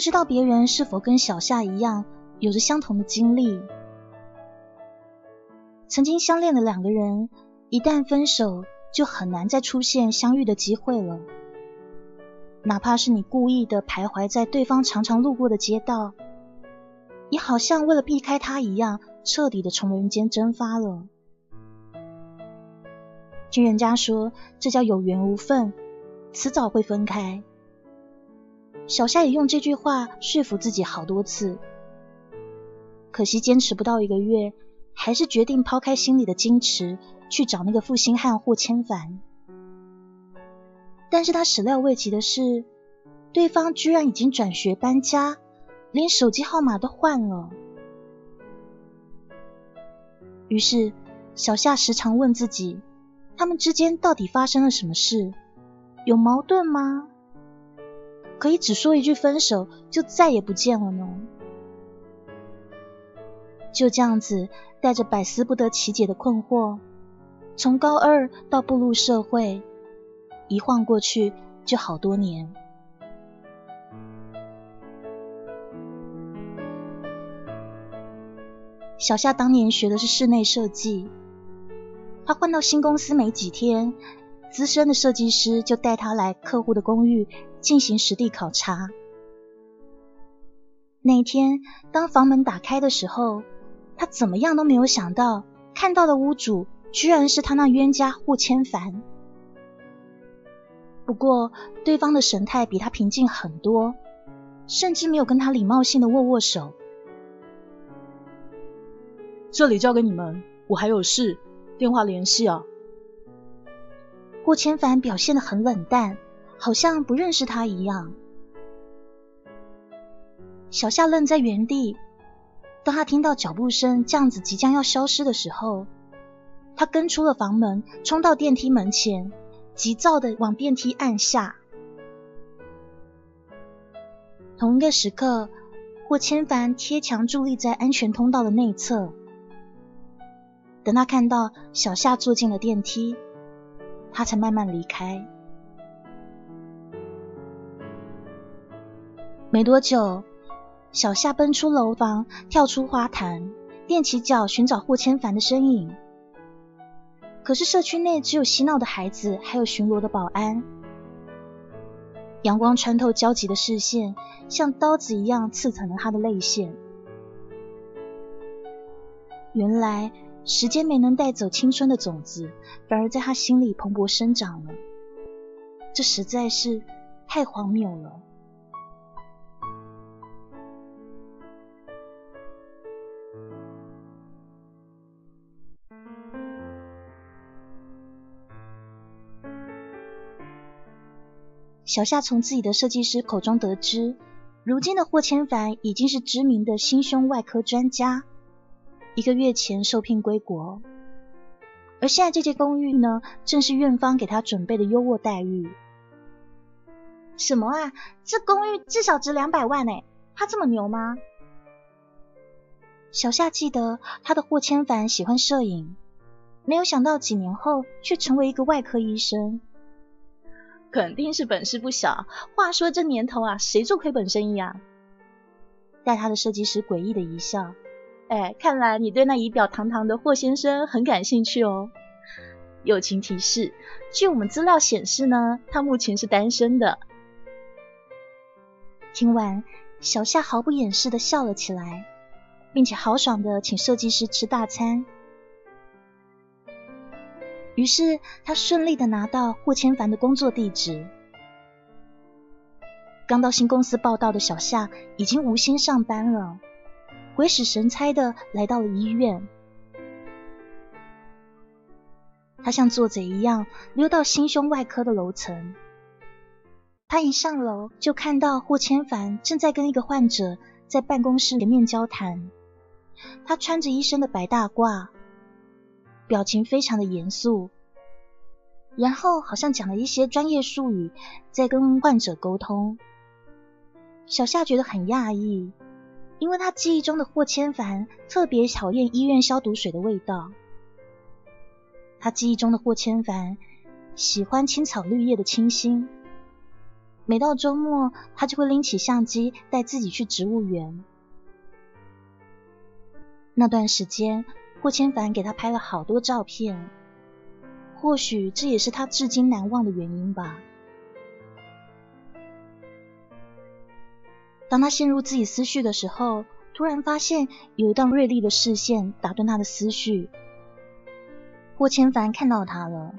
不知道别人是否跟小夏一样，有着相同的经历。曾经相恋的两个人，一旦分手，就很难再出现相遇的机会了。哪怕是你故意的徘徊在对方常常路过的街道，也好像为了避开他一样，彻底的从人间蒸发了。听人家说，这叫有缘无分，迟早会分开。小夏也用这句话说服自己好多次，可惜坚持不到一个月，还是决定抛开心里的矜持，去找那个负心汉霍千凡。但是他始料未及的是，对方居然已经转学搬家，连手机号码都换了。于是小夏时常问自己，他们之间到底发生了什么事？有矛盾吗？可以只说一句分手就再也不见了呢？就这样子，带着百思不得其解的困惑，从高二到步入社会，一晃过去就好多年。小夏当年学的是室内设计，他换到新公司没几天，资深的设计师就带他来客户的公寓。进行实地考察。那天，当房门打开的时候，他怎么样都没有想到，看到的屋主居然是他那冤家顾千帆。不过，对方的神态比他平静很多，甚至没有跟他礼貌性的握握手。这里交给你们，我还有事，电话联系啊。顾千帆表现的很冷淡。好像不认识他一样。小夏愣在原地。当他听到脚步声这样子即将要消失的时候，他跟出了房门，冲到电梯门前，急躁的往电梯按下。同一个时刻，霍千帆贴墙伫立在安全通道的内侧。等他看到小夏坐进了电梯，他才慢慢离开。没多久，小夏奔出楼房，跳出花坛，踮起脚寻找霍千帆的身影。可是社区内只有嬉闹的孩子，还有巡逻的保安。阳光穿透焦急的视线，像刀子一样刺疼了他的泪腺。原来时间没能带走青春的种子，反而在他心里蓬勃生长了。这实在是太荒谬了。小夏从自己的设计师口中得知，如今的霍千帆已经是知名的心胸外科专家，一个月前受聘归国，而现在这间公寓呢，正是院方给他准备的优渥待遇。什么啊？这公寓至少值两百万哎，他这么牛吗？小夏记得他的霍千帆喜欢摄影，没有想到几年后却成为一个外科医生。肯定是本事不小。话说这年头啊，谁做亏本生意啊？带他的设计师诡异的一笑。哎，看来你对那仪表堂堂的霍先生很感兴趣哦。友情提示：据我们资料显示呢，他目前是单身的。听完，小夏毫不掩饰的笑了起来，并且豪爽的请设计师吃大餐。于是他顺利的拿到霍千帆的工作地址。刚到新公司报道的小夏已经无心上班了，鬼使神差的来到了医院。他像做贼一样溜到心胸外科的楼层，他一上楼就看到霍千帆正在跟一个患者在办公室里面交谈。他穿着医生的白大褂，表情非常的严肃，然后好像讲了一些专业术语，在跟患者沟通。小夏觉得很讶异，因为他记忆中的霍千帆特别讨厌医院消毒水的味道。他记忆中的霍千帆喜欢青草绿叶的清新。每到周末，他就会拎起相机带自己去植物园。那段时间，霍千帆给他拍了好多照片，或许这也是他至今难忘的原因吧。当他陷入自己思绪的时候，突然发现有一道锐利的视线打断他的思绪。霍千帆看到他了，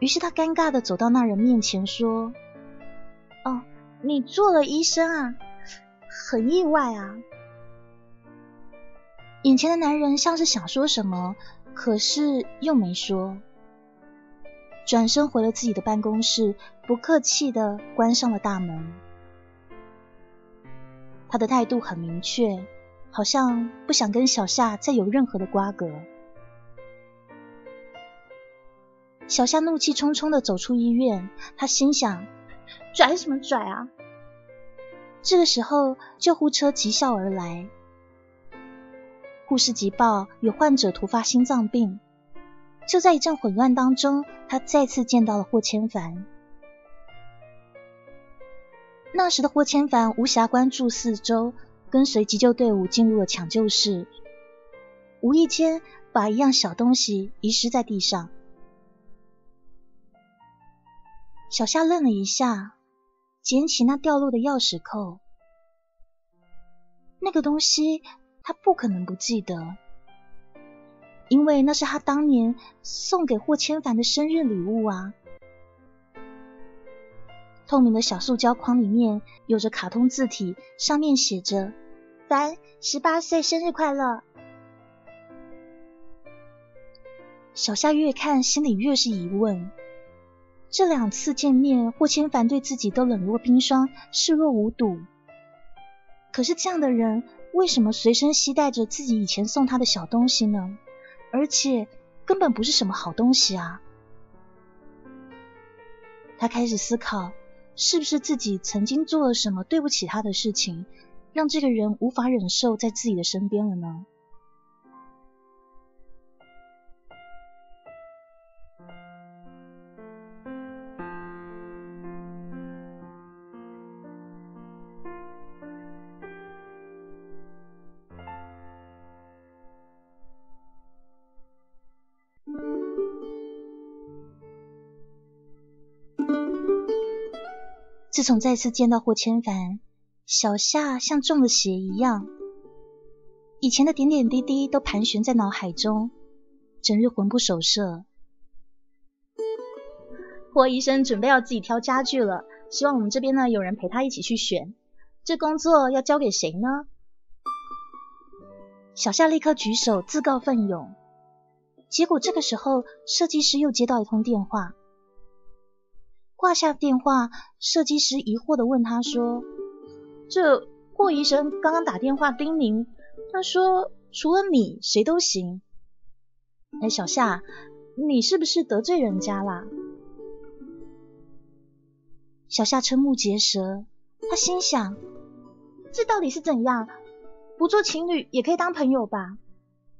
于是他尴尬的走到那人面前说。哦，你做了医生啊，很意外啊！眼前的男人像是想说什么，可是又没说，转身回了自己的办公室，不客气的关上了大门。他的态度很明确，好像不想跟小夏再有任何的瓜葛。小夏怒气冲冲的走出医院，他心想。拽什么拽啊！这个时候，救护车急啸而来，护士急报有患者突发心脏病。就在一阵混乱当中，他再次见到了霍千帆。那时的霍千帆无暇关注四周，跟随急救队伍进入了抢救室，无意间把一样小东西遗失在地上。小夏愣了一下，捡起那掉落的钥匙扣。那个东西他不可能不记得，因为那是他当年送给霍千帆的生日礼物啊！透明的小塑胶框里面有着卡通字体，上面写着“凡十八岁生日快乐”。小夏越看心里越是疑问。这两次见面，霍千帆对自己都冷若冰霜，视若无睹。可是这样的人，为什么随身携带着自己以前送他的小东西呢？而且根本不是什么好东西啊！他开始思考，是不是自己曾经做了什么对不起他的事情，让这个人无法忍受在自己的身边了呢？自从再次见到霍千帆，小夏像中了邪一样，以前的点点滴滴都盘旋在脑海中，整日魂不守舍。霍医生准备要自己挑家具了，希望我们这边呢有人陪他一起去选。这工作要交给谁呢？小夏立刻举手自告奋勇。结果这个时候，设计师又接到一通电话。挂下电话，设计师疑惑的问他说：“这霍医生刚刚打电话叮咛，他说除了你谁都行。哎，小夏，你是不是得罪人家啦？”小夏瞠目结舌，他心想：这到底是怎样？不做情侣也可以当朋友吧？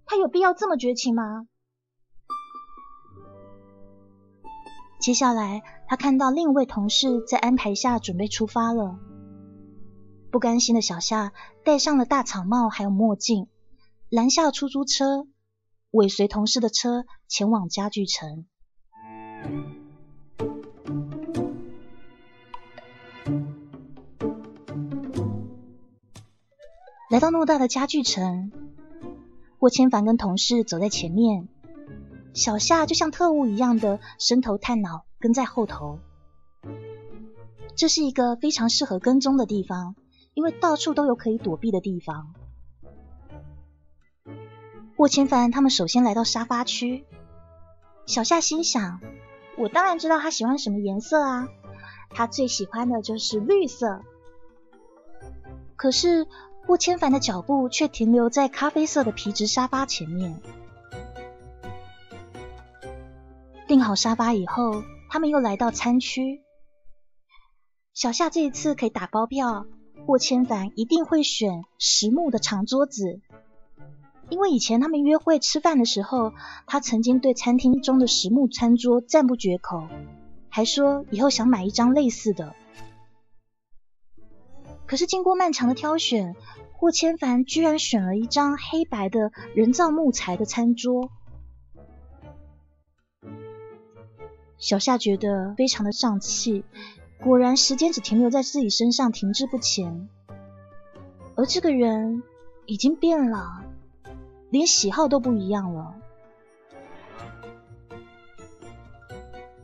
他有必要这么绝情吗？接下来，他看到另一位同事在安排下准备出发了。不甘心的小夏戴上了大草帽，还有墨镜，拦下出租车，尾随同事的车前往家具城。来到偌大的家具城，霍千帆跟同事走在前面。小夏就像特务一样的伸头探脑，跟在后头。这是一个非常适合跟踪的地方，因为到处都有可以躲避的地方。霍千帆他们首先来到沙发区，小夏心想：我当然知道他喜欢什么颜色啊，他最喜欢的就是绿色。可是霍千帆的脚步却停留在咖啡色的皮质沙发前面。订好沙发以后，他们又来到餐区。小夏这一次可以打包票，霍千帆一定会选实木的长桌子，因为以前他们约会吃饭的时候，他曾经对餐厅中的实木餐桌赞不绝口，还说以后想买一张类似的。可是经过漫长的挑选，霍千帆居然选了一张黑白的人造木材的餐桌。小夏觉得非常的胀气，果然时间只停留在自己身上，停滞不前。而这个人已经变了，连喜好都不一样了。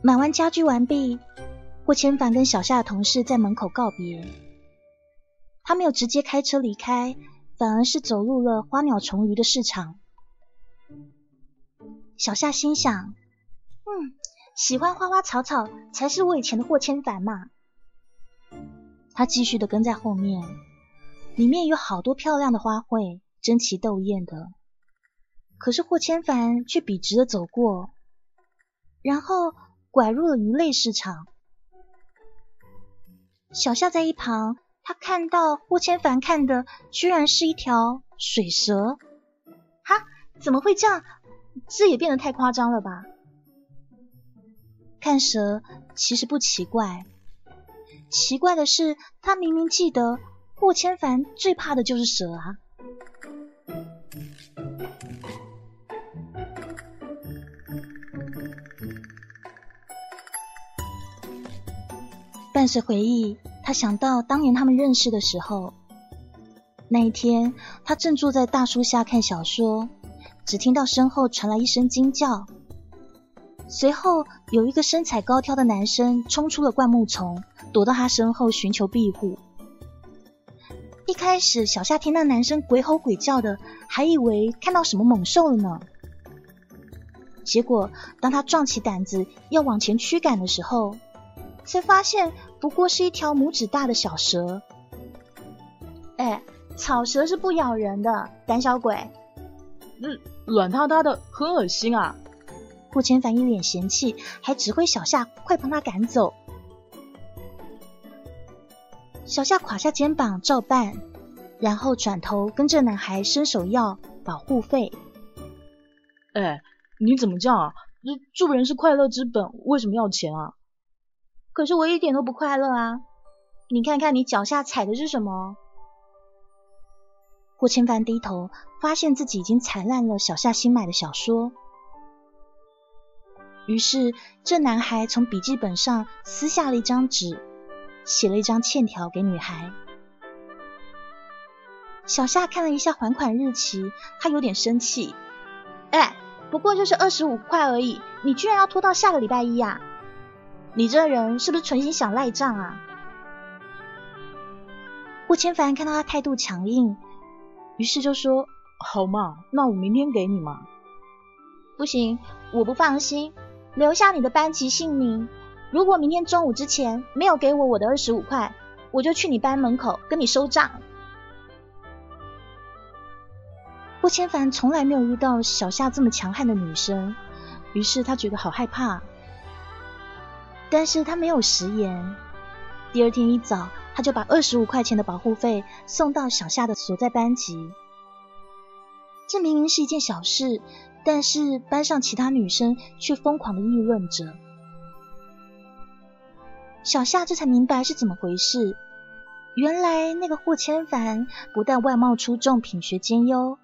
买完家具完毕，霍千帆跟小夏的同事在门口告别。他没有直接开车离开，反而是走入了花鸟虫鱼的市场。小夏心想：嗯。喜欢花花草草才是我以前的霍千帆嘛。他继续的跟在后面，里面有好多漂亮的花卉，争奇斗艳的。可是霍千帆却笔直的走过，然后拐入了鱼类市场。小夏在一旁，他看到霍千帆看的居然是一条水蛇。哈，怎么会这样？这也变得太夸张了吧？看蛇其实不奇怪，奇怪的是他明明记得霍千帆最怕的就是蛇啊。伴随回忆，他想到当年他们认识的时候，那一天他正坐在大树下看小说，只听到身后传来一声惊叫。随后，有一个身材高挑的男生冲出了灌木丛，躲到他身后寻求庇护。一开始，小夏听那男生鬼吼鬼叫的，还以为看到什么猛兽了呢。结果，当他壮起胆子要往前驱赶的时候，才发现不过是一条拇指大的小蛇。哎，草蛇是不咬人的，胆小鬼。嗯，软塌塌的，很恶心啊。霍千帆一脸嫌弃，还指挥小夏快帮他赶走。小夏垮下肩膀照办，然后转头跟这男孩伸手要保护费。哎，你怎么这样啊？助人是快乐之本，为什么要钱啊？可是我一点都不快乐啊！你看看你脚下踩的是什么？霍千帆低头，发现自己已经踩烂了小夏新买的小说。于是，这男孩从笔记本上撕下了一张纸，写了一张欠条给女孩。小夏看了一下还款日期，他有点生气。哎，不过就是二十五块而已，你居然要拖到下个礼拜一呀？你这人是不是存心想赖账啊？顾千帆看到他态度强硬，于是就说：“好嘛，那我明天给你嘛。”不行，我不放心。留下你的班级姓名。如果明天中午之前没有给我我的二十五块，我就去你班门口跟你收账。霍千帆从来没有遇到小夏这么强悍的女生，于是他觉得好害怕。但是他没有食言。第二天一早，他就把二十五块钱的保护费送到小夏的所在班级。这明明是一件小事。但是班上其他女生却疯狂的议论着，小夏这才明白是怎么回事。原来那个霍千帆不但外貌出众、品学兼优，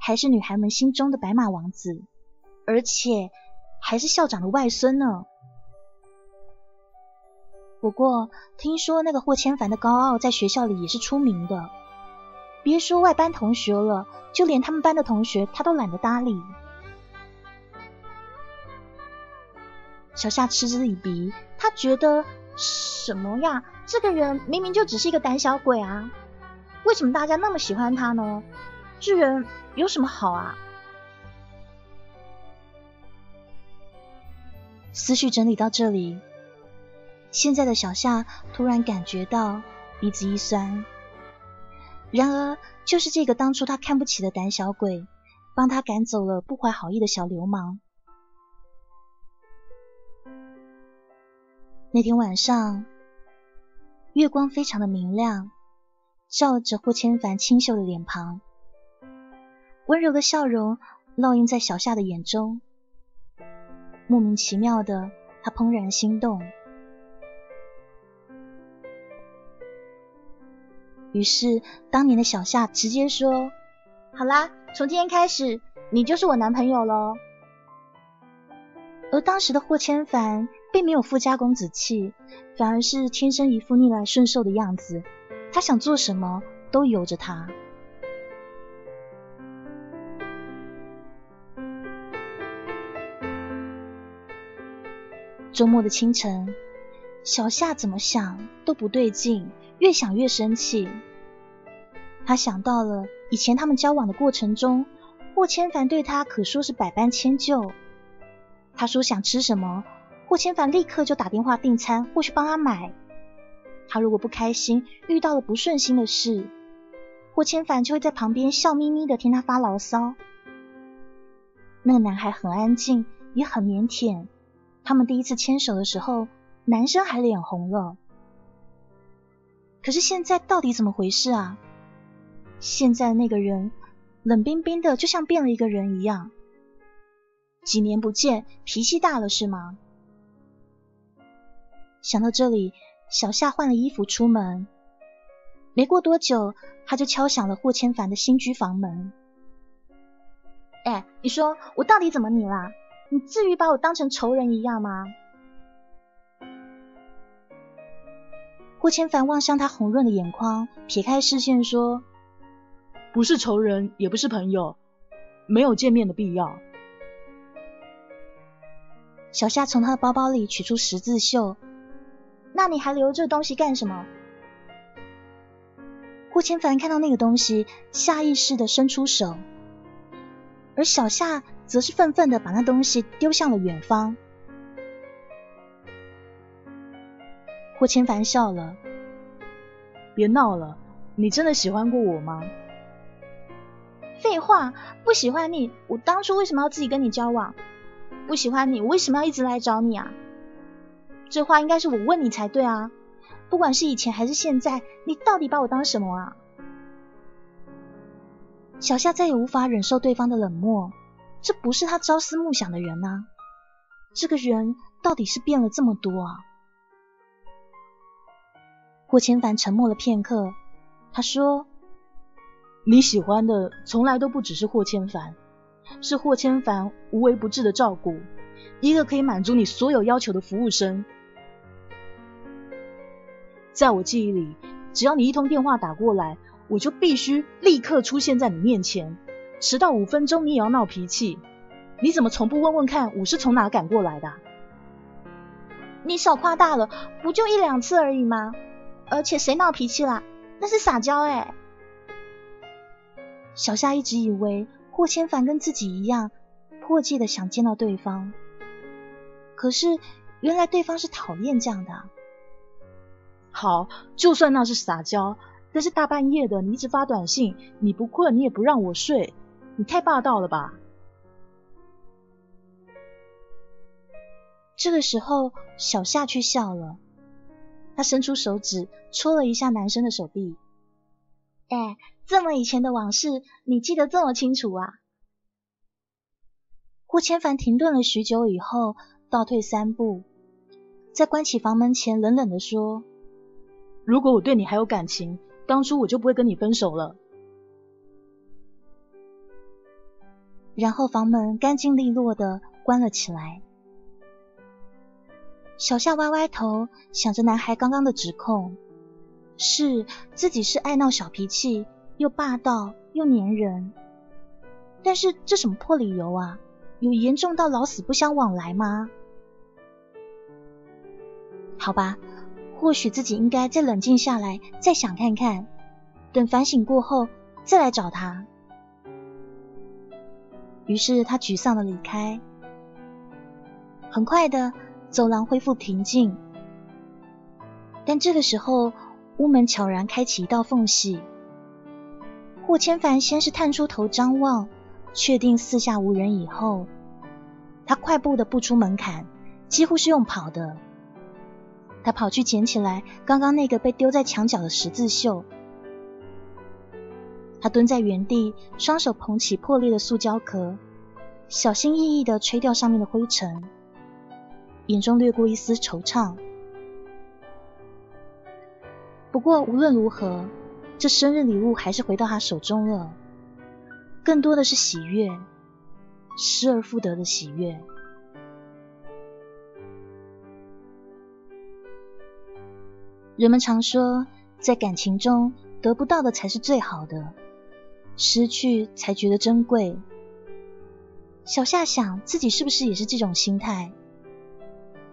还是女孩们心中的白马王子，而且还是校长的外孙呢。不过听说那个霍千帆的高傲在学校里也是出名的，别说外班同学了，就连他们班的同学他都懒得搭理。小夏嗤之以鼻，他觉得什么呀？这个人明明就只是一个胆小鬼啊！为什么大家那么喜欢他呢？这人有什么好啊？思绪整理到这里，现在的小夏突然感觉到鼻子一酸。然而，就是这个当初他看不起的胆小鬼，帮他赶走了不怀好意的小流氓。那天晚上，月光非常的明亮，照着霍千帆清秀的脸庞，温柔的笑容烙印在小夏的眼中。莫名其妙的，他怦然心动。于是，当年的小夏直接说：“好啦，从今天开始，你就是我男朋友喽。”而当时的霍千帆并没有富家公子气，反而是天生一副逆来顺受的样子。他想做什么都由着他。周末的清晨，小夏怎么想都不对劲。越想越生气，他想到了以前他们交往的过程中，霍千凡对他可说是百般迁就。他说想吃什么，霍千帆立刻就打电话订餐或去帮他买。他如果不开心，遇到了不顺心的事，霍千帆就会在旁边笑眯眯的听他发牢骚。那个男孩很安静，也很腼腆。他们第一次牵手的时候，男生还脸红了。可是现在到底怎么回事啊？现在那个人冷冰冰的，就像变了一个人一样。几年不见，脾气大了是吗？想到这里，小夏换了衣服出门。没过多久，他就敲响了霍千帆的新居房门。哎，你说我到底怎么你啦？你至于把我当成仇人一样吗？霍千帆望向他红润的眼眶，撇开视线说：“不是仇人，也不是朋友，没有见面的必要。”小夏从他的包包里取出十字绣，那你还留这东西干什么？霍千帆看到那个东西，下意识的伸出手，而小夏则是愤愤的把那东西丢向了远方。霍千帆笑了，别闹了，你真的喜欢过我吗？废话，不喜欢你，我当初为什么要自己跟你交往？不喜欢你，我为什么要一直来找你啊？这话应该是我问你才对啊！不管是以前还是现在，你到底把我当什么啊？小夏再也无法忍受对方的冷漠，这不是他朝思暮想的人啊！这个人到底是变了这么多啊？霍千帆沉默了片刻，他说：“你喜欢的从来都不只是霍千帆，是霍千帆无微不至的照顾，一个可以满足你所有要求的服务生。在我记忆里，只要你一通电话打过来，我就必须立刻出现在你面前，迟到五分钟你也要闹脾气。你怎么从不问问看我是从哪赶过来的？你少夸大了，不就一两次而已吗？”而且谁闹脾气啦？那是撒娇哎！小夏一直以为霍千帆跟自己一样，迫切的想见到对方。可是原来对方是讨厌这样的。好，就算那是撒娇，但是大半夜的你一直发短信，你不困你也不让我睡，你太霸道了吧？这个时候，小夏却笑了。他伸出手指戳了一下男生的手臂，哎，这么以前的往事，你记得这么清楚啊？霍千帆停顿了许久以后，倒退三步，在关起房门前冷冷的说：“如果我对你还有感情，当初我就不会跟你分手了。”然后房门干净利落的关了起来。小夏歪歪头，想着男孩刚刚的指控，是自己是爱闹小脾气，又霸道又粘人。但是这什么破理由啊？有严重到老死不相往来吗？好吧，或许自己应该再冷静下来，再想看看，等反省过后再来找他。于是他沮丧的离开，很快的。走廊恢复平静，但这个时候，屋门悄然开启一道缝隙。霍千帆先是探出头张望，确定四下无人以后，他快步的步出门槛，几乎是用跑的。他跑去捡起来刚刚那个被丢在墙角的十字绣。他蹲在原地，双手捧起破裂的塑胶壳，小心翼翼的吹掉上面的灰尘，眼中掠过一丝惆怅。不过无论如何，这生日礼物还是回到他手中了，更多的是喜悦，失而复得的喜悦。人们常说，在感情中得不到的才是最好的。失去才觉得珍贵。小夏想自己是不是也是这种心态？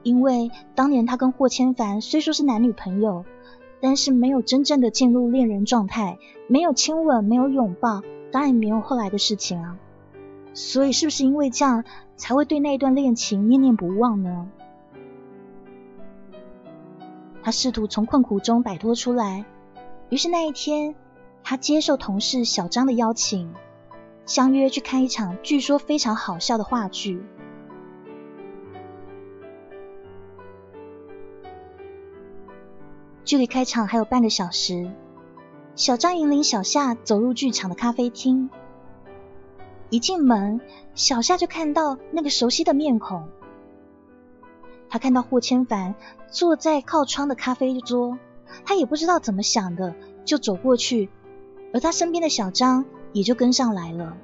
因为当年他跟霍千帆虽说是男女朋友，但是没有真正的进入恋人状态，没有亲吻，没有拥抱，当然没有后来的事情啊。所以是不是因为这样才会对那一段恋情念念不忘呢？他试图从困苦中摆脱出来，于是那一天。他接受同事小张的邀请，相约去看一场据说非常好笑的话剧。距离开场还有半个小时，小张引领小夏走入剧场的咖啡厅。一进门，小夏就看到那个熟悉的面孔。他看到霍千帆坐在靠窗的咖啡桌，他也不知道怎么想的，就走过去。而他身边的小张也就跟上来了。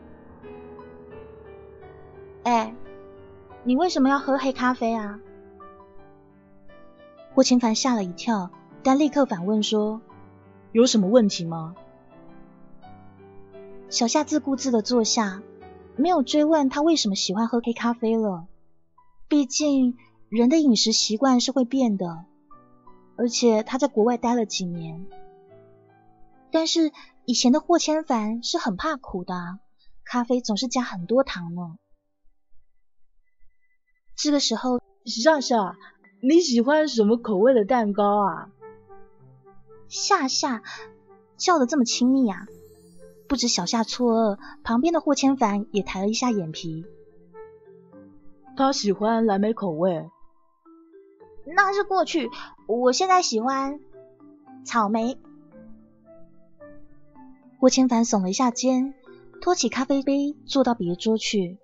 哎，你为什么要喝黑咖啡啊？霍千帆吓了一跳，但立刻反问说：“有什么问题吗？”小夏自顾自的坐下，没有追问他为什么喜欢喝黑咖啡了。毕竟人的饮食习惯是会变的，而且他在国外待了几年，但是。以前的霍千帆是很怕苦的，咖啡总是加很多糖呢。这个时候，夏夏，你喜欢什么口味的蛋糕啊？夏夏叫的这么亲密啊！不止小夏错愕，旁边的霍千帆也抬了一下眼皮。他喜欢蓝莓口味。那是过去，我现在喜欢草莓。郭千帆耸了一下肩，托起咖啡杯，坐到别桌去。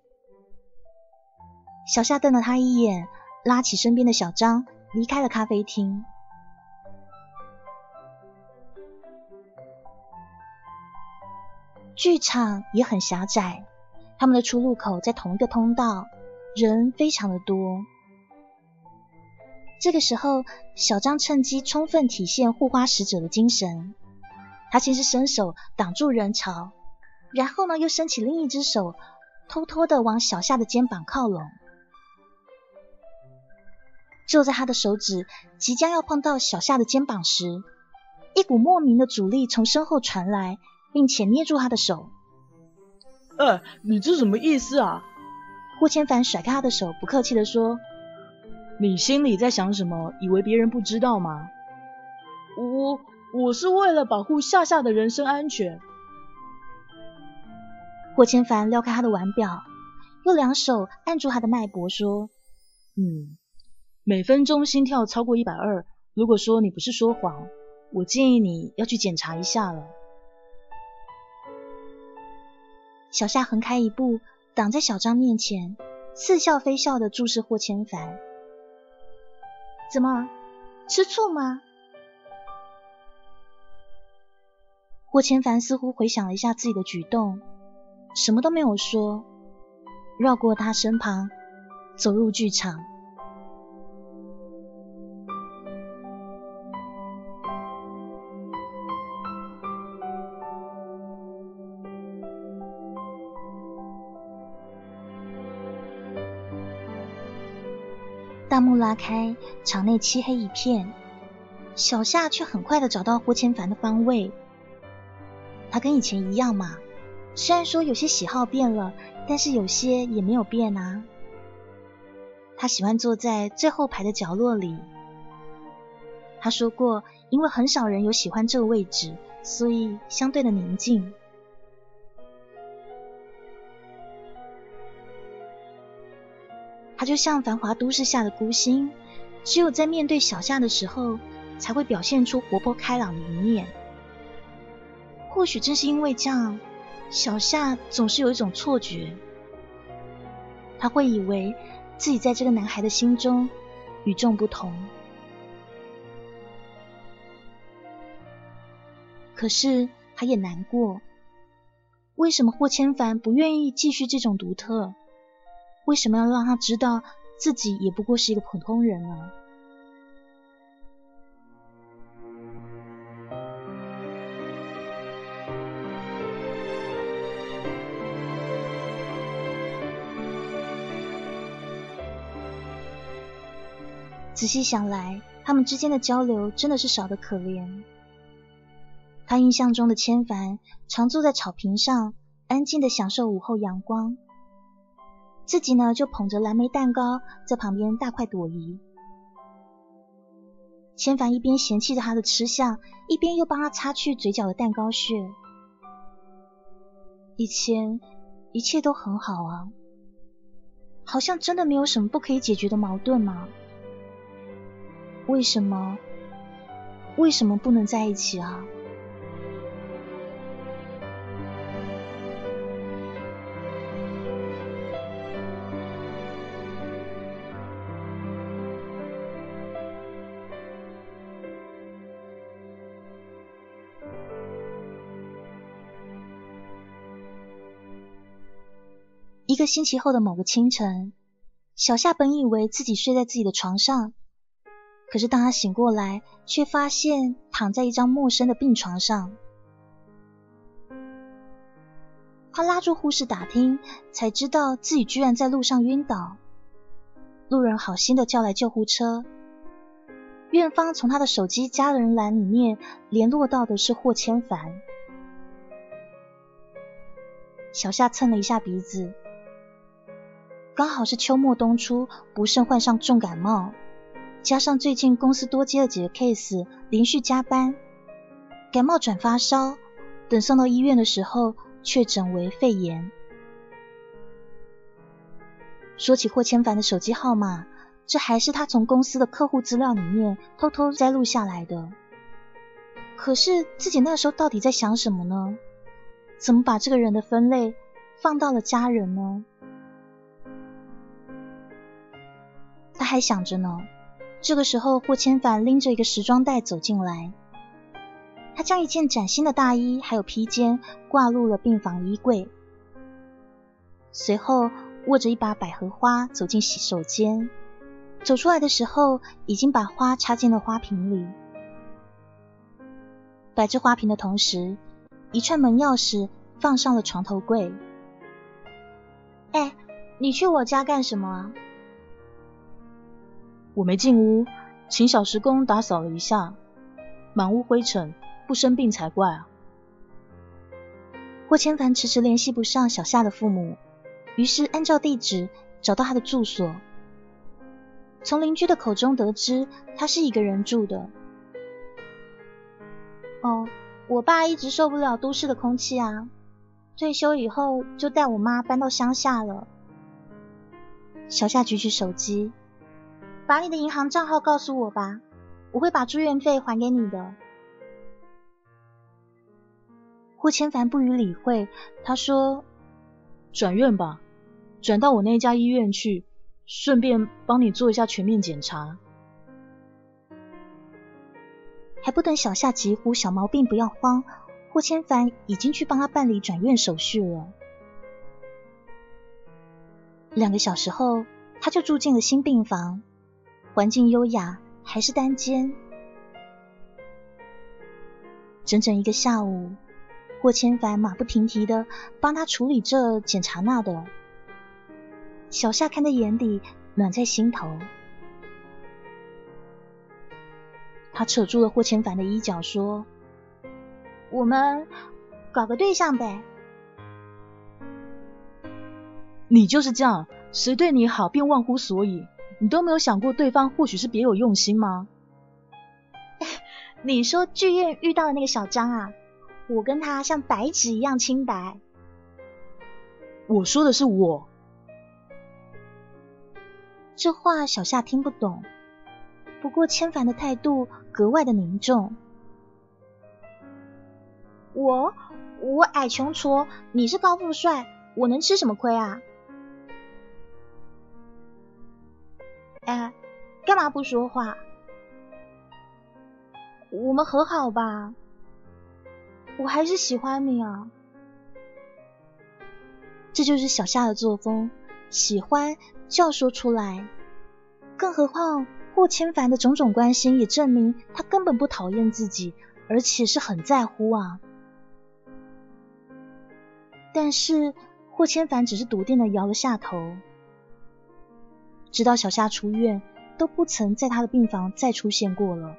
小夏瞪了他一眼，拉起身边的小张，离开了咖啡厅。剧场也很狭窄，他们的出入口在同一个通道，人非常的多。这个时候，小张趁机充分体现护花使者的精神。他先是伸手挡住人潮，然后呢，又伸起另一只手，偷偷的往小夏的肩膀靠拢。就在他的手指即将要碰到小夏的肩膀时，一股莫名的阻力从身后传来，并且捏住他的手。呃，你这什么意思啊？霍千帆甩开他的手，不客气的说：“你心里在想什么？以为别人不知道吗？”我。我是为了保护夏夏的人身安全。霍千帆撩开他的腕表，用两手按住他的脉搏，说：“嗯，每分钟心跳超过一百二。如果说你不是说谎，我建议你要去检查一下了。”小夏横开一步，挡在小张面前，似笑非笑的注视霍千帆：“怎么，吃醋吗？”郭千凡似乎回想了一下自己的举动，什么都没有说，绕过他身旁，走入剧场。幕拉开，场内漆黑一片，小夏却很快的找到胡千帆的方位。他跟以前一样嘛，虽然说有些喜好变了，但是有些也没有变啊。他喜欢坐在最后排的角落里，他说过，因为很少人有喜欢这个位置，所以相对的宁静。就像繁华都市下的孤星，只有在面对小夏的时候，才会表现出活泼开朗的一面。或许正是因为这样，小夏总是有一种错觉，他会以为自己在这个男孩的心中与众不同。可是他也难过，为什么霍千帆不愿意继续这种独特？为什么要让他知道自己也不过是一个普通人呢？仔细想来，他们之间的交流真的是少得可怜。他印象中的千帆常坐在草坪上，安静的享受午后阳光。自己呢，就捧着蓝莓蛋糕在旁边大快朵颐。千帆一边嫌弃着他的吃相，一边又帮他擦去嘴角的蛋糕屑。以前一切都很好啊，好像真的没有什么不可以解决的矛盾吗？为什么？为什么不能在一起啊？星期后的某个清晨，小夏本以为自己睡在自己的床上，可是当他醒过来，却发现躺在一张陌生的病床上。他拉住护士打听，才知道自己居然在路上晕倒。路人好心的叫来救护车。院方从他的手机家人栏里面联络到的是霍千帆。小夏蹭了一下鼻子。刚好是秋末冬初，不慎患上重感冒，加上最近公司多接了几个 case，连续加班，感冒转发烧，等送到医院的时候，确诊为肺炎。说起霍千帆的手机号码，这还是他从公司的客户资料里面偷偷摘录下来的。可是自己那时候到底在想什么呢？怎么把这个人的分类放到了家人呢？他还想着呢。这个时候，霍千帆拎着一个时装袋走进来。他将一件崭新的大衣还有披肩挂入了病房衣柜，随后握着一把百合花走进洗手间。走出来的时候，已经把花插进了花瓶里。摆置花瓶的同时，一串门钥匙放上了床头柜。哎，你去我家干什么？我没进屋，请小时工打扫了一下，满屋灰尘，不生病才怪啊！霍千帆迟迟联系不上小夏的父母，于是按照地址找到他的住所。从邻居的口中得知，他是一个人住的。哦，我爸一直受不了都市的空气啊，退休以后就带我妈搬到乡下了。小夏举起手机。把你的银行账号告诉我吧，我会把住院费还给你的。霍千帆不予理会，他说：“转院吧，转到我那家医院去，顺便帮你做一下全面检查。”还不等小夏急呼小毛病不要慌，霍千帆已经去帮他办理转院手续了。两个小时后，他就住进了新病房。环境优雅，还是单间。整整一个下午，霍千帆马不停蹄的帮他处理这检查那的。小夏看在眼底，暖在心头。他扯住了霍千帆的衣角，说：“我们搞个对象呗。”你就是这样，谁对你好便忘乎所以。你都没有想过对方或许是别有用心吗？你说剧院遇到的那个小张啊，我跟他像白纸一样清白。我说的是我。这话小夏听不懂，不过千帆的态度格外的凝重。我我矮穷矬，你是高富帅，我能吃什么亏啊？哎，干嘛不说话？我们和好吧，我还是喜欢你啊。这就是小夏的作风，喜欢就要说出来。更何况霍千帆的种种关心也证明他根本不讨厌自己，而且是很在乎啊。但是霍千帆只是笃定的摇了下头，直到小夏出院，都不曾在他的病房再出现过了。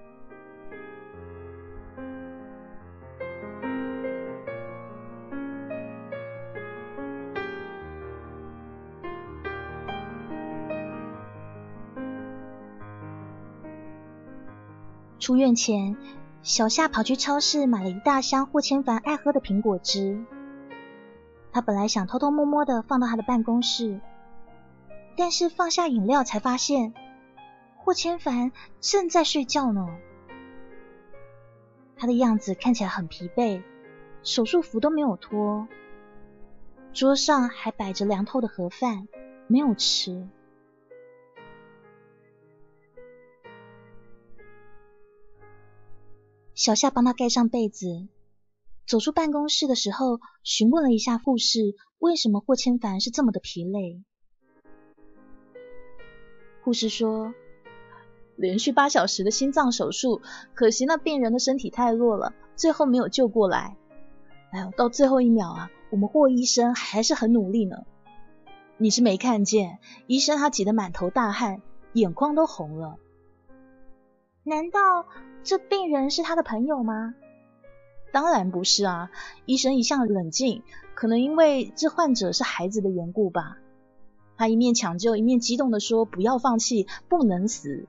出院前，小夏跑去超市买了一大箱霍千帆爱喝的苹果汁。他本来想偷偷摸摸的放到他的办公室，但是放下饮料才发现霍千帆正在睡觉呢。他的样子看起来很疲惫，手术服都没有脱，桌上还摆着凉透的盒饭，没有吃。小夏帮他盖上被子，走出办公室的时候，询问了一下护士，为什么霍千帆是这么的疲累。护士说，连续八小时的心脏手术，可惜那病人的身体太弱了，最后没有救过来。哎呦，到最后一秒啊，我们霍医生还是很努力呢。你是没看见，医生他挤得满头大汗，眼眶都红了。难道这病人是他的朋友吗？当然不是啊！医生一向冷静，可能因为这患者是孩子的缘故吧。他一面抢救，一面激动的说：“不要放弃，不能死。”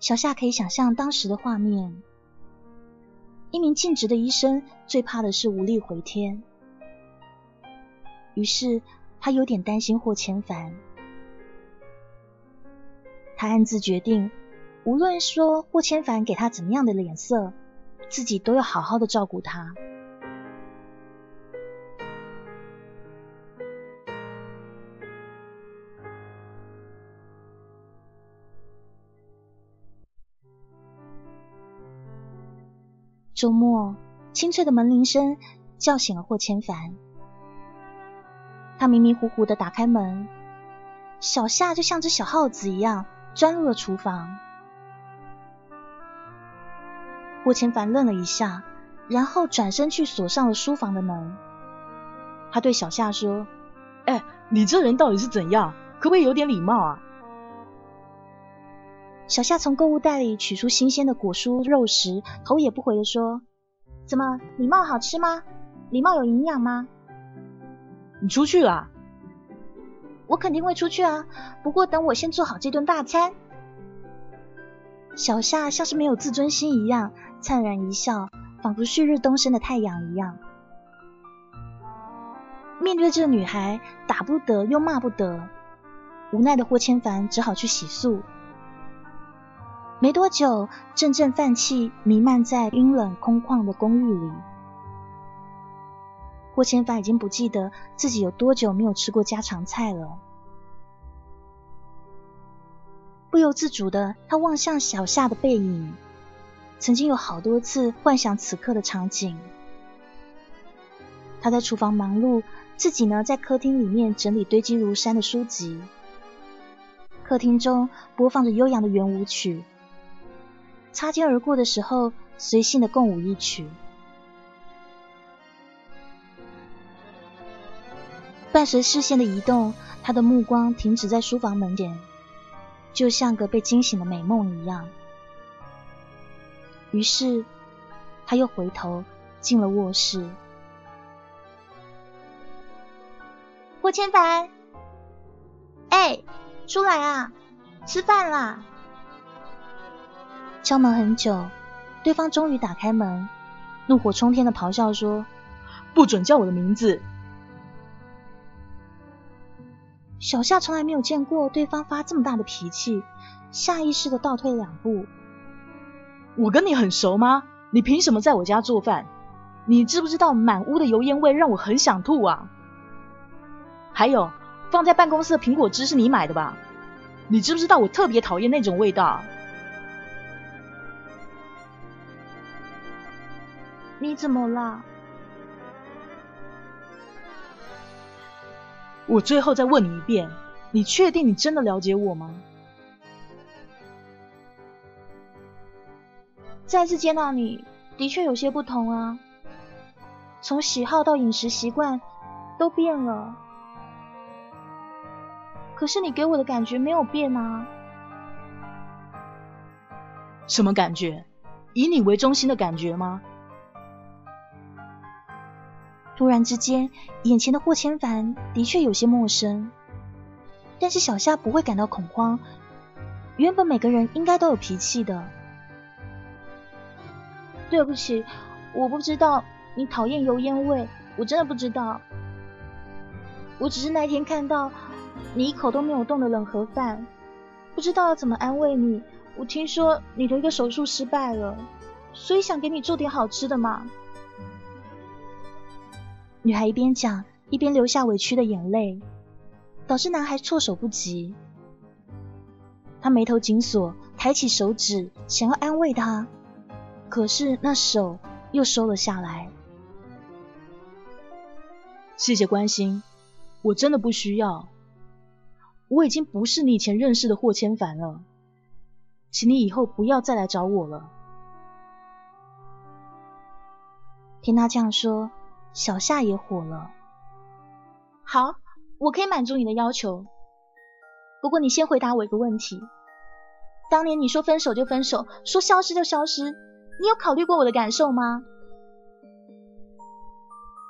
小夏可以想象当时的画面。一名尽职的医生最怕的是无力回天，于是他有点担心霍千帆。他暗自决定，无论说霍千帆给他怎么样的脸色，自己都要好好的照顾他。周末，清脆的门铃声叫醒了霍千帆，他迷迷糊糊的打开门，小夏就像只小耗子一样。钻入了厨房，霍千帆愣了一下，然后转身去锁上了书房的门。他对小夏说：“哎，你这人到底是怎样？可不可以有点礼貌啊？”小夏从购物袋里取出新鲜的果蔬、肉食，头也不回的说：“怎么，礼貌好吃吗？礼貌有营养吗？”你出去啦！我肯定会出去啊，不过等我先做好这顿大餐。小夏像是没有自尊心一样，灿然一笑，仿佛旭日东升的太阳一样。面对这女孩，打不得又骂不得，无奈的霍千凡只好去洗漱。没多久，阵阵饭气弥漫在阴冷空旷的公寓里。霍千帆已经不记得自己有多久没有吃过家常菜了，不由自主的，他望向小夏的背影，曾经有好多次幻想此刻的场景。他在厨房忙碌，自己呢在客厅里面整理堆积如山的书籍。客厅中播放着悠扬的圆舞曲，擦肩而过的时候，随性的共舞一曲。伴随视线的移动，他的目光停止在书房门前，就像个被惊醒的美梦一样。于是，他又回头进了卧室。霍千帆，哎，出来啊，吃饭啦！敲门很久，对方终于打开门，怒火冲天的咆哮说：“不准叫我的名字！”小夏从来没有见过对方发这么大的脾气，下意识的倒退两步。我跟你很熟吗？你凭什么在我家做饭？你知不知道满屋的油烟味让我很想吐啊？还有，放在办公室的苹果汁是你买的吧？你知不知道我特别讨厌那种味道？你怎么了？我最后再问你一遍，你确定你真的了解我吗？再次见到你，的确有些不同啊。从喜好到饮食习惯都变了，可是你给我的感觉没有变啊。什么感觉？以你为中心的感觉吗？突然之间，眼前的霍千帆的确有些陌生，但是小夏不会感到恐慌。原本每个人应该都有脾气的。对不起，我不知道你讨厌油烟味，我真的不知道。我只是那天看到你一口都没有动的冷盒饭，不知道要怎么安慰你。我听说你的一个手术失败了，所以想给你做点好吃的嘛。女孩一边讲，一边流下委屈的眼泪，导致男孩措手不及。他眉头紧锁，抬起手指想要安慰她，可是那手又收了下来。谢谢关心，我真的不需要。我已经不是你以前认识的霍千帆了，请你以后不要再来找我了。听他这样说。小夏也火了。好，我可以满足你的要求，不过你先回答我一个问题：当年你说分手就分手，说消失就消失，你有考虑过我的感受吗？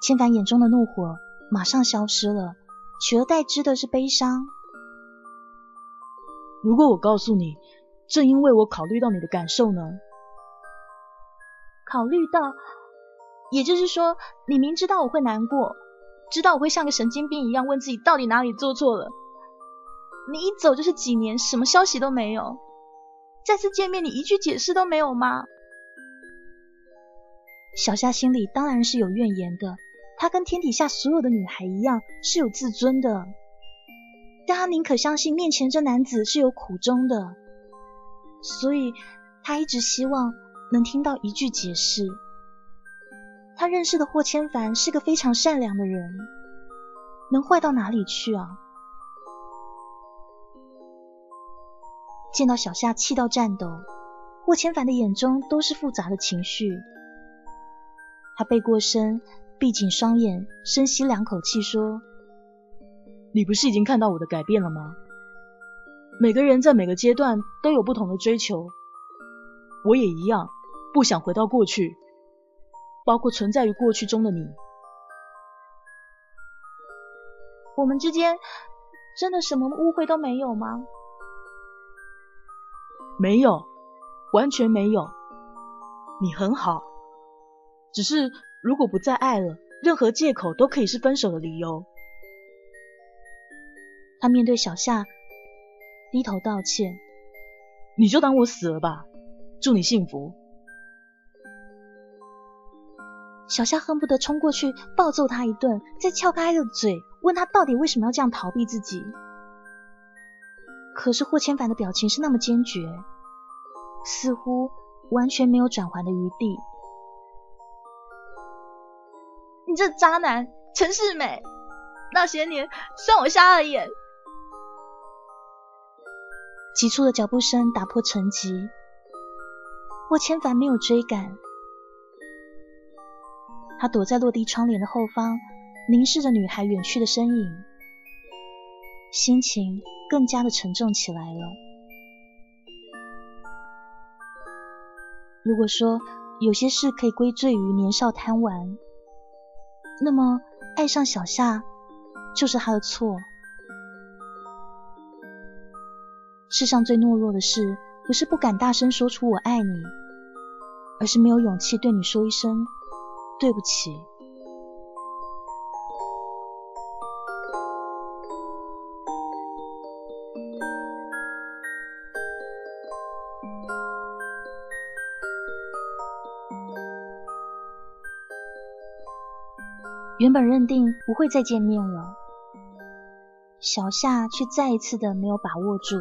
千帆眼中的怒火马上消失了，取而代之的是悲伤。如果我告诉你，正因为我考虑到你的感受呢？考虑到。也就是说，你明知道我会难过，知道我会像个神经病一样问自己到底哪里做错了，你一走就是几年，什么消息都没有，再次见面你一句解释都没有吗？小夏心里当然是有怨言的，她跟天底下所有的女孩一样是有自尊的，但她宁可相信面前这男子是有苦衷的，所以她一直希望能听到一句解释。他认识的霍千帆是个非常善良的人，能坏到哪里去啊？见到小夏气到颤抖，霍千帆的眼中都是复杂的情绪。他背过身，闭紧双眼，深吸两口气，说：“你不是已经看到我的改变了吗？每个人在每个阶段都有不同的追求，我也一样，不想回到过去。”包括存在于过去中的你，我们之间真的什么误会都没有吗？没有，完全没有。你很好，只是如果不再爱了，任何借口都可以是分手的理由。他面对小夏低头道歉，你就当我死了吧，祝你幸福。小夏恨不得冲过去暴揍他一顿，再撬开他的嘴，问他到底为什么要这样逃避自己。可是霍千帆的表情是那么坚决，似乎完全没有转圜的余地。你这渣男陈世美，那些年算我瞎了眼。急促的脚步声打破沉寂，霍千帆没有追赶。他躲在落地窗帘的后方，凝视着女孩远去的身影，心情更加的沉重起来了。如果说有些事可以归罪于年少贪玩，那么爱上小夏就是他的错。世上最懦弱的事，不是不敢大声说出我爱你，而是没有勇气对你说一声对不起。原本认定不会再见面了，小夏却再一次的没有把握住。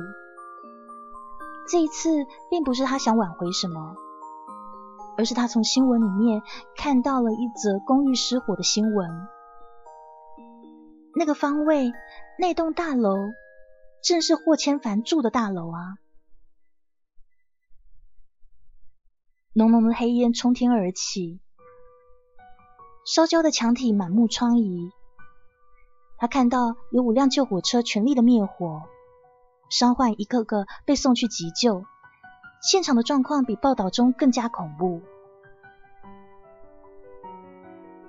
这一次并不是他想挽回什么，而是他从新闻里面看到了一则公寓失火的新闻。那个方位，那栋大楼，正是霍千帆住的大楼啊！浓浓的黑烟冲天而起。烧焦的墙体满目疮痍，他看到有五辆救火车全力的灭火，伤患一个个被送去急救，现场的状况比报道中更加恐怖。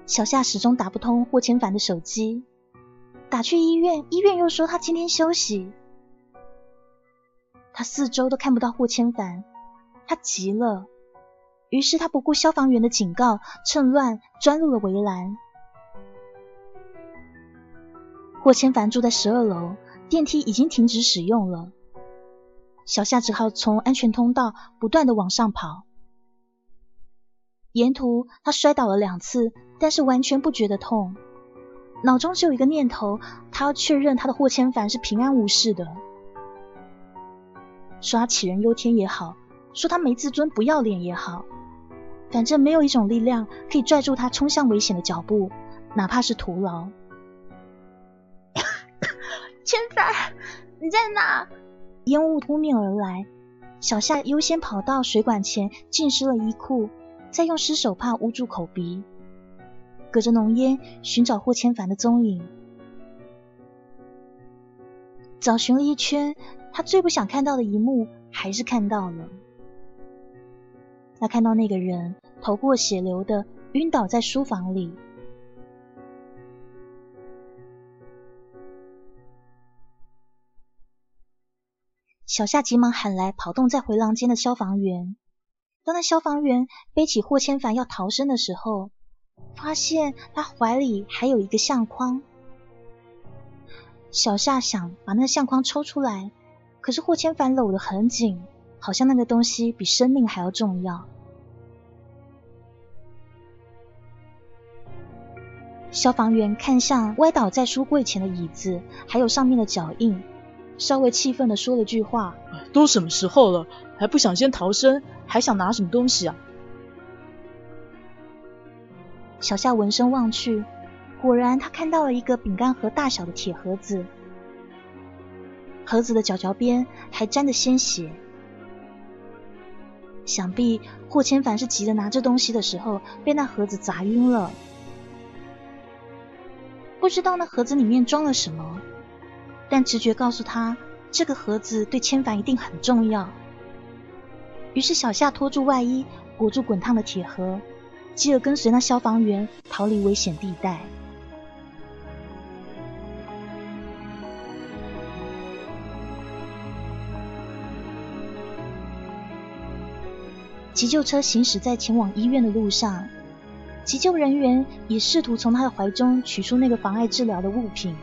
小夏始终打不通霍千帆的手机，打去医院，医院又说他今天休息。他四周都看不到霍千帆，他急了。于是他不顾消防员的警告，趁乱钻入了围栏。霍千帆住在十二楼，电梯已经停止使用了。小夏只好从安全通道不断的往上跑。沿途他摔倒了两次，但是完全不觉得痛，脑中只有一个念头：他要确认他的霍千帆是平安无事的。说他杞人忧天也好，说他没自尊、不要脸也好。反正没有一种力量可以拽住他冲向危险的脚步，哪怕是徒劳。千帆，你在哪？烟雾扑面而来，小夏优先跑到水管前浸湿了衣裤，再用湿手帕捂住口鼻，隔着浓烟寻找霍千帆的踪影。找寻了一圈，他最不想看到的一幕还是看到了。他看到那个人头破血流的晕倒在书房里，小夏急忙喊来跑动在回廊间的消防员。当那消防员背起霍千帆要逃生的时候，发现他怀里还有一个相框。小夏想把那相框抽出来，可是霍千帆搂得很紧。好像那个东西比生命还要重要。消防员看向歪倒在书柜前的椅子，还有上面的脚印，稍微气愤的说了句话：“都什么时候了，还不想先逃生，还想拿什么东西啊？”小夏闻声望去，果然他看到了一个饼干盒大小的铁盒子，盒子的角角边还沾着鲜血。想必霍千凡是急着拿这东西的时候被那盒子砸晕了，不知道那盒子里面装了什么，但直觉告诉他这个盒子对千帆一定很重要。于是小夏拖住外衣裹住滚烫的铁盒，继而跟随那消防员逃离危险地带。急救车行驶在前往医院的路上，急救人员也试图从他的怀中取出那个妨碍治疗的物品，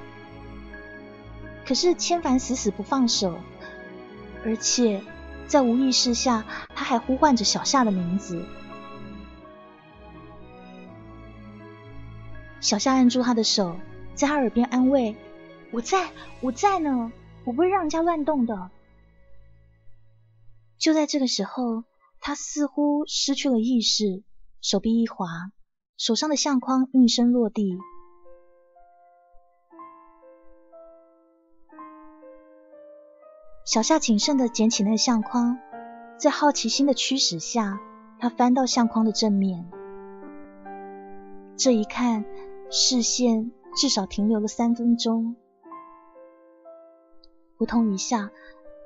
可是千帆死死不放手，而且在无意识下，他还呼唤着小夏的名字。小夏按住他的手，在他耳边安慰：“我在，我在呢，我不会让人家乱动的。”就在这个时候。他似乎失去了意识，手臂一滑，手上的相框应声落地。小夏谨慎的捡起那个相框，在好奇心的驱使下，他翻到相框的正面。这一看，视线至少停留了三分钟。扑通一下，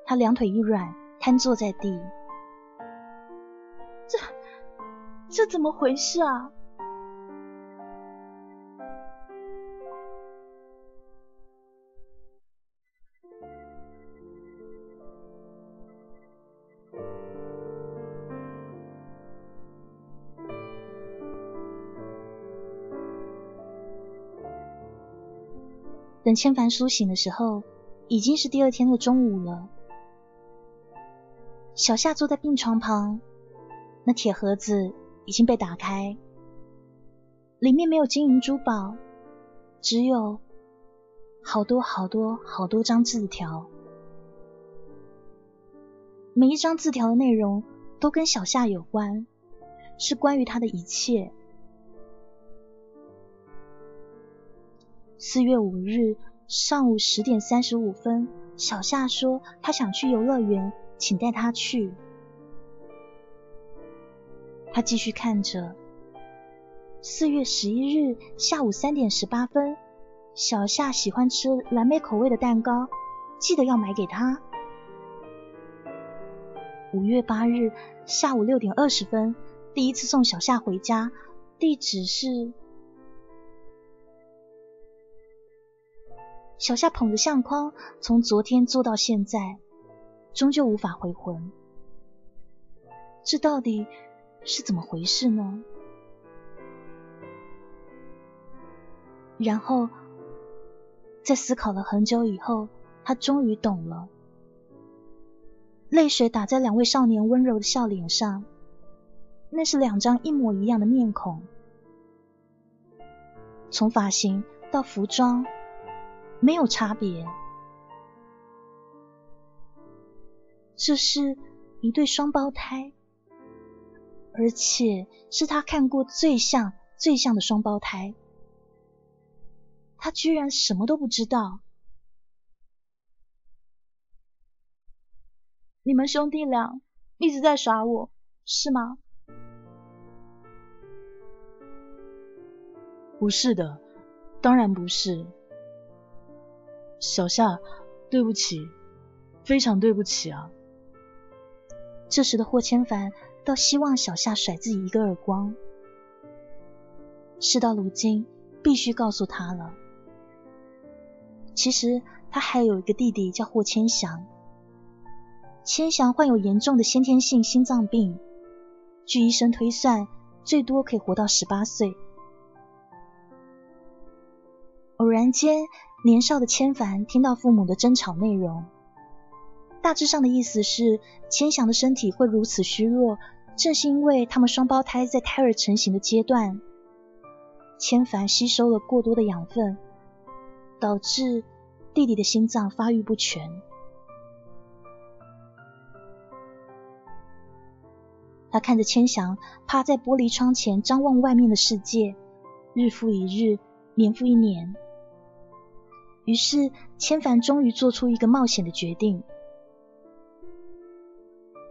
他两腿一软，瘫坐在地。这这怎么回事啊？等千帆苏醒的时候，已经是第二天的中午了。小夏坐在病床旁，那铁盒子已经被打开，里面没有金银珠宝，只有好多好多好多张字条。每一张字条的内容都跟小夏有关，是关于他的一切。四月五日上午十点三十五分，小夏说他想去游乐园，请带他去。他继续看着。四月十一日下午三点十八分，小夏喜欢吃蓝莓口味的蛋糕，记得要买给他。五月八日下午六点二十分，第一次送小夏回家，地址是。小夏捧着相框，从昨天做到现在，终究无法回魂。这到底是怎么回事呢？然后，在思考了很久以后，他终于懂了。泪水打在两位少年温柔的笑脸上，那是两张一模一样的面孔，从发型到服装。没有差别，这是一对双胞胎，而且是他看过最像、最像的双胞胎。他居然什么都不知道。你们兄弟俩一直在耍我，是吗？不是的，当然不是。小夏，对不起，非常对不起啊！这时的霍千帆倒希望小夏甩自己一个耳光。事到如今，必须告诉他了。其实他还有一个弟弟叫霍千祥，千祥患有严重的先天性心脏病，据医生推算，最多可以活到十八岁。偶然间。年少的千帆听到父母的争吵内容，大致上的意思是，千祥的身体会如此虚弱，正是因为他们双胞胎在胎儿成型的阶段，千帆吸收了过多的养分，导致弟弟的心脏发育不全。他看着千祥趴在玻璃窗前张望外面的世界，日复一日，年复一年。于是，千帆终于做出一个冒险的决定，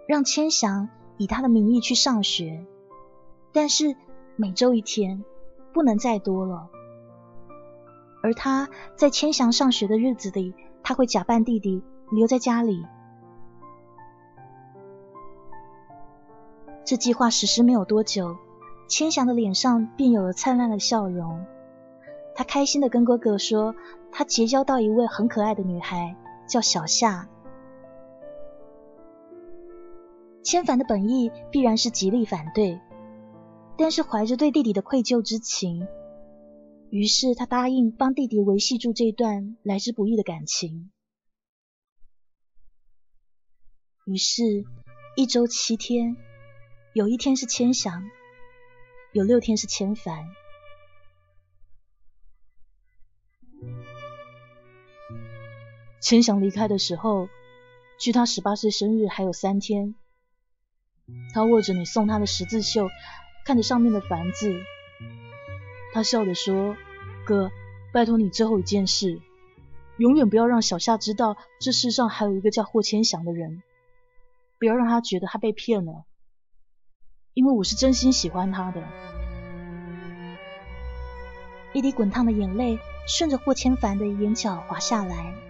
让千祥以他的名义去上学，但是每周一天，不能再多了。而他在千祥上学的日子里，他会假扮弟弟留在家里。这计划实施没有多久，千祥的脸上便有了灿烂的笑容。他开心的跟哥哥说，他结交到一位很可爱的女孩，叫小夏。千帆的本意必然是极力反对，但是怀着对弟弟的愧疚之情，于是他答应帮弟弟维系住这段来之不易的感情。于是，一周七天，有一天是千祥，有六天是千帆。千祥离开的时候，距他十八岁生日还有三天。他握着你送他的十字绣，看着上面的繁字，他笑着说：“哥，拜托你最后一件事，永远不要让小夏知道这世上还有一个叫霍千祥的人，不要让他觉得他被骗了，因为我是真心喜欢他的。”一滴滚烫的眼泪顺着霍千凡的眼角滑下来。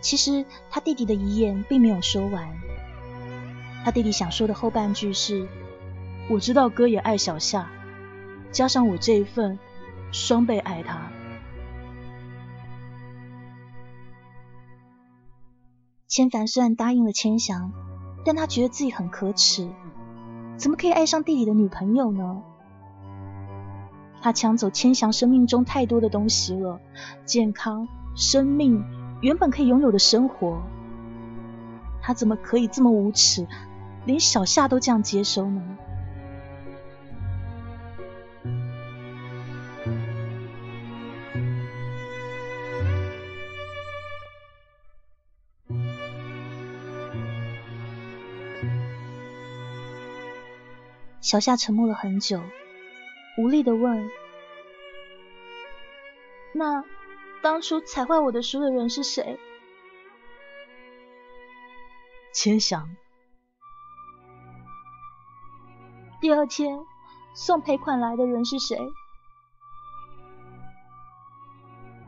其实他弟弟的遗言并没有说完，他弟弟想说的后半句是：“我知道哥也爱小夏，加上我这一份，双倍爱他。”千帆虽然答应了千祥，但他觉得自己很可耻，怎么可以爱上弟弟的女朋友呢？他抢走千祥生命中太多的东西了，健康、生命，原本可以拥有的生活，他怎么可以这么无耻，连小夏都这样接收呢？小夏沉默了很久，无力的问：“那当初踩坏我的书的人是谁？”千祥。第二天送赔款来的人是谁？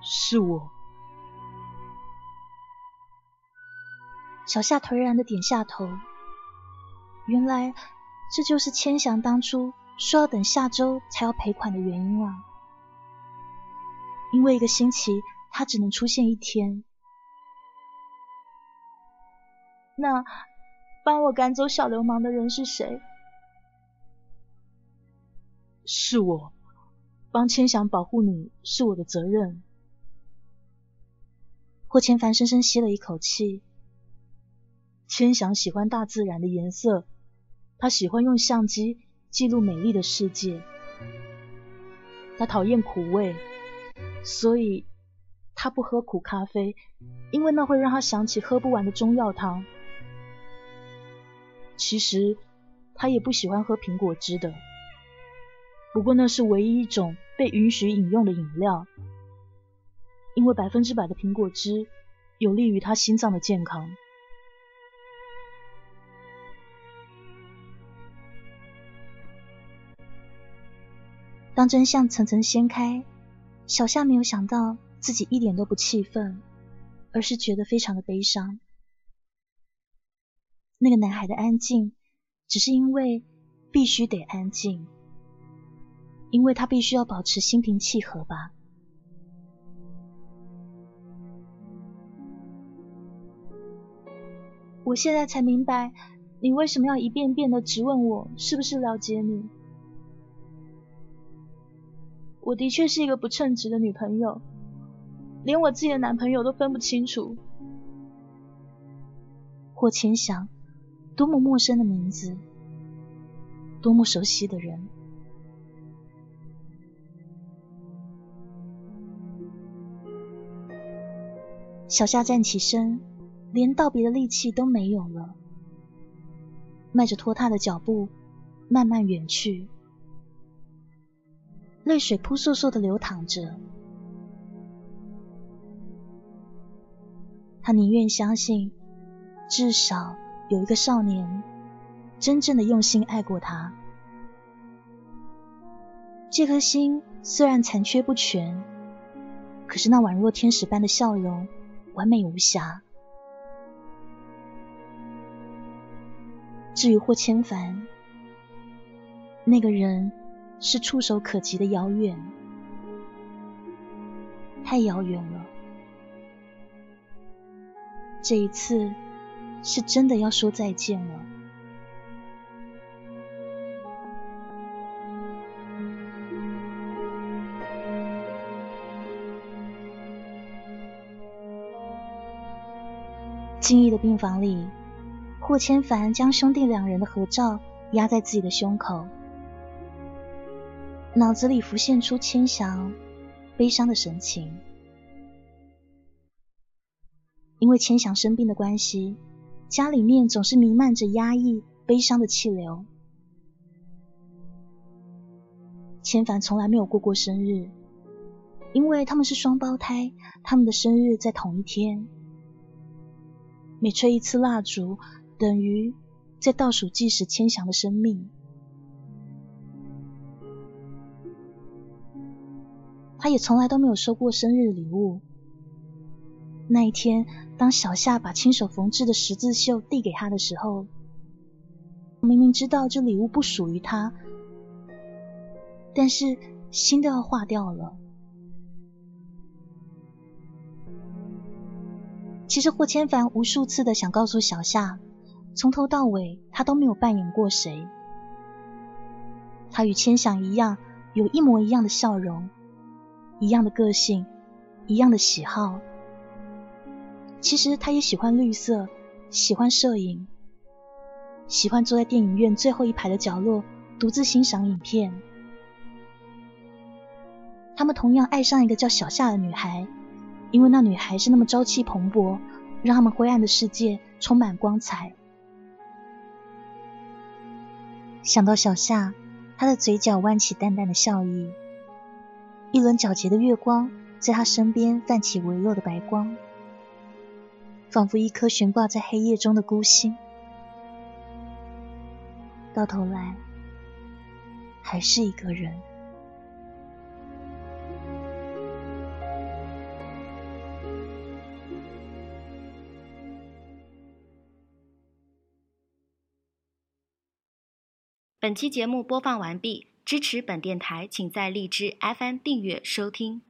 是我。小夏颓然的点下头。原来。这就是千祥当初说要等下周才要赔款的原因啊！因为一个星期他只能出现一天。那帮我赶走小流氓的人是谁？是我，帮千祥保护你是我的责任。霍千帆深深吸了一口气。千祥喜欢大自然的颜色。他喜欢用相机记录美丽的世界。他讨厌苦味，所以他不喝苦咖啡，因为那会让他想起喝不完的中药汤。其实他也不喜欢喝苹果汁的，不过那是唯一一种被允许饮用的饮料，因为百分之百的苹果汁有利于他心脏的健康。当真相层层掀开，小夏没有想到自己一点都不气愤，而是觉得非常的悲伤。那个男孩的安静，只是因为必须得安静，因为他必须要保持心平气和吧。我现在才明白，你为什么要一遍遍的质问我是不是了解你。我的确是一个不称职的女朋友，连我自己的男朋友都分不清楚。霍千祥，多么陌生的名字，多么熟悉的人。小夏站起身，连道别的力气都没有了，迈着拖沓的脚步，慢慢远去。泪水扑簌簌的流淌着，他宁愿相信，至少有一个少年真正的用心爱过他。这颗心虽然残缺不全，可是那宛若天使般的笑容，完美无瑕。至于霍千帆，那个人。是触手可及的遥远，太遥远了。这一次是真的要说再见了。静逸的病房里，霍千帆将兄弟两人的合照压在自己的胸口。脑子里浮现出千祥悲伤的神情，因为千祥生病的关系，家里面总是弥漫着压抑、悲伤的气流。千帆从来没有过过生日，因为他们是双胞胎，他们的生日在同一天。每吹一次蜡烛，等于在倒数计时千祥的生命。他也从来都没有收过生日礼物。那一天，当小夏把亲手缝制的十字绣递给他的时候，明明知道这礼物不属于他，但是心都要化掉了。其实霍千帆无数次的想告诉小夏，从头到尾他都没有扮演过谁，他与千想一样。有一模一样的笑容，一样的个性，一样的喜好。其实他也喜欢绿色，喜欢摄影，喜欢坐在电影院最后一排的角落，独自欣赏影片。他们同样爱上一个叫小夏的女孩，因为那女孩是那么朝气蓬勃，让他们灰暗的世界充满光彩。想到小夏。他的嘴角弯起淡淡的笑意，一轮皎洁的月光在他身边泛起微弱的白光，仿佛一颗悬挂在黑夜中的孤星。到头来，还是一个人。本期节目播放完毕，支持本电台，请在荔枝 FM 订阅收听。